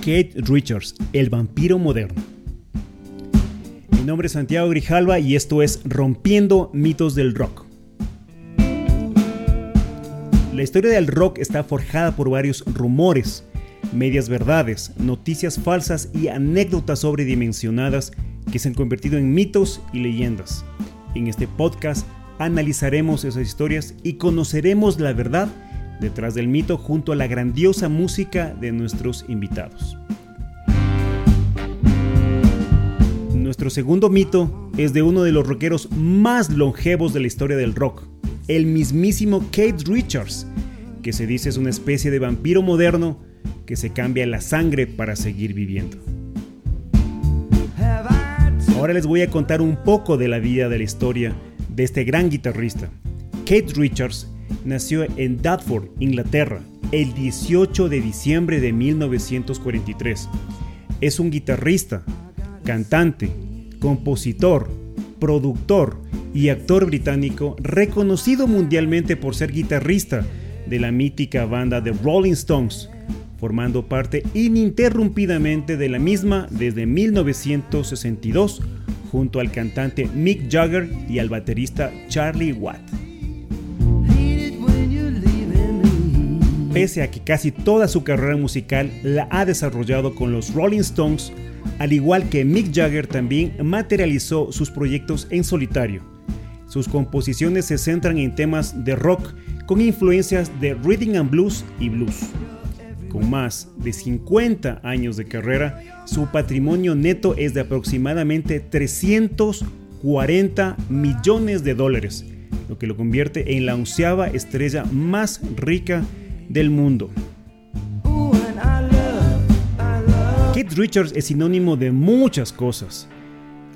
Kate Richards, el vampiro moderno. Mi nombre es Santiago Grijalva y esto es Rompiendo mitos del rock. La historia del rock está forjada por varios rumores, medias verdades, noticias falsas y anécdotas sobredimensionadas que se han convertido en mitos y leyendas. En este podcast analizaremos esas historias y conoceremos la verdad detrás del mito junto a la grandiosa música de nuestros invitados. Nuestro segundo mito es de uno de los rockeros más longevos de la historia del rock, el mismísimo Kate Richards, que se dice es una especie de vampiro moderno que se cambia la sangre para seguir viviendo. Ahora les voy a contar un poco de la vida de la historia de este gran guitarrista. Kate Richards nació en Dartford, Inglaterra, el 18 de diciembre de 1943. Es un guitarrista, cantante, compositor, productor y actor británico reconocido mundialmente por ser guitarrista de la mítica banda The Rolling Stones, formando parte ininterrumpidamente de la misma desde 1962 junto al cantante Mick Jagger y al baterista Charlie Watt. Pese a que casi toda su carrera musical la ha desarrollado con los Rolling Stones, al igual que Mick Jagger también materializó sus proyectos en solitario. Sus composiciones se centran en temas de rock con influencias de rhythm and blues y blues. Con más de 50 años de carrera, su patrimonio neto es de aproximadamente 340 millones de dólares, lo que lo convierte en la onceava estrella más rica del mundo. Keith Richards es sinónimo de muchas cosas.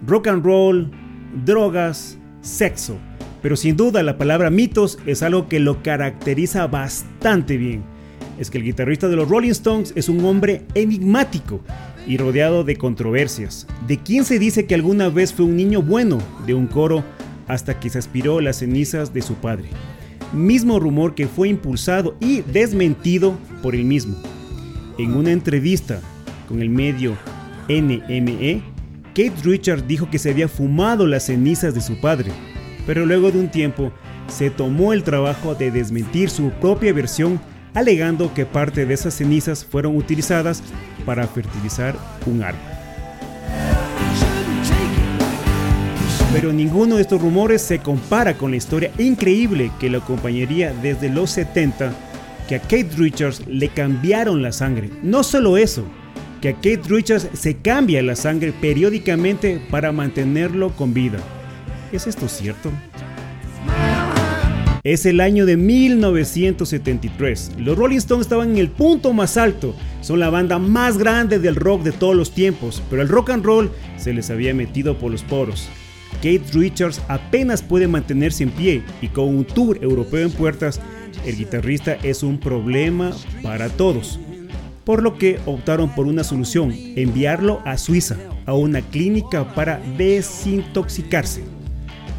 Rock and roll, drogas, sexo. Pero sin duda la palabra mitos es algo que lo caracteriza bastante bien es que el guitarrista de los Rolling Stones es un hombre enigmático y rodeado de controversias. ¿De quién se dice que alguna vez fue un niño bueno de un coro hasta que se aspiró las cenizas de su padre? Mismo rumor que fue impulsado y desmentido por él mismo. En una entrevista con el medio NME, Kate Richards dijo que se había fumado las cenizas de su padre, pero luego de un tiempo se tomó el trabajo de desmentir su propia versión alegando que parte de esas cenizas fueron utilizadas para fertilizar un árbol. Pero ninguno de estos rumores se compara con la historia increíble que lo acompañaría desde los 70, que a Kate Richards le cambiaron la sangre. No solo eso, que a Kate Richards se cambia la sangre periódicamente para mantenerlo con vida. ¿Es esto cierto? Es el año de 1973. Los Rolling Stones estaban en el punto más alto. Son la banda más grande del rock de todos los tiempos, pero el rock and roll se les había metido por los poros. Kate Richards apenas puede mantenerse en pie y con un tour europeo en puertas, el guitarrista es un problema para todos. Por lo que optaron por una solución, enviarlo a Suiza, a una clínica para desintoxicarse.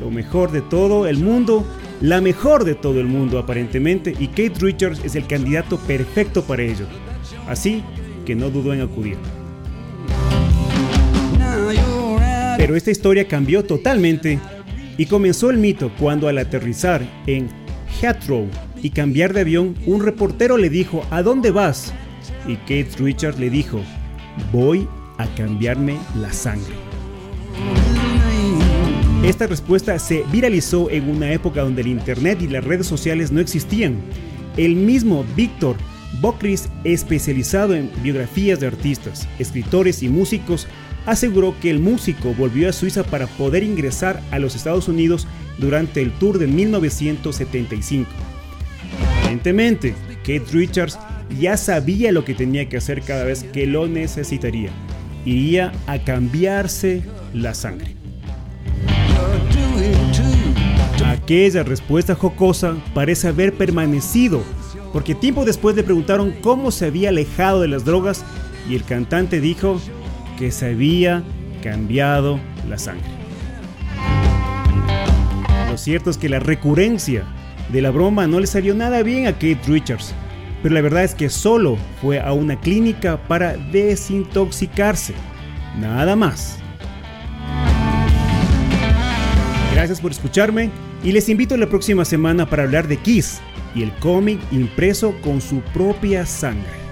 Lo mejor de todo el mundo la mejor de todo el mundo aparentemente y Kate Richards es el candidato perfecto para ello. Así que no dudó en acudir. Pero esta historia cambió totalmente y comenzó el mito cuando al aterrizar en Heathrow y cambiar de avión, un reportero le dijo, ¿a dónde vas? Y Kate Richards le dijo, voy a cambiarme la sangre. Esta respuesta se viralizó en una época donde el Internet y las redes sociales no existían. El mismo Víctor Bocris, especializado en biografías de artistas, escritores y músicos, aseguró que el músico volvió a Suiza para poder ingresar a los Estados Unidos durante el tour de 1975. Evidentemente, Kate Richards ya sabía lo que tenía que hacer cada vez que lo necesitaría. Iría a cambiarse la sangre. Aquella respuesta jocosa parece haber permanecido, porque tiempo después le preguntaron cómo se había alejado de las drogas y el cantante dijo que se había cambiado la sangre. Lo cierto es que la recurrencia de la broma no le salió nada bien a Kate Richards, pero la verdad es que solo fue a una clínica para desintoxicarse, nada más. Gracias por escucharme y les invito la próxima semana para hablar de Kiss y el cómic impreso con su propia sangre.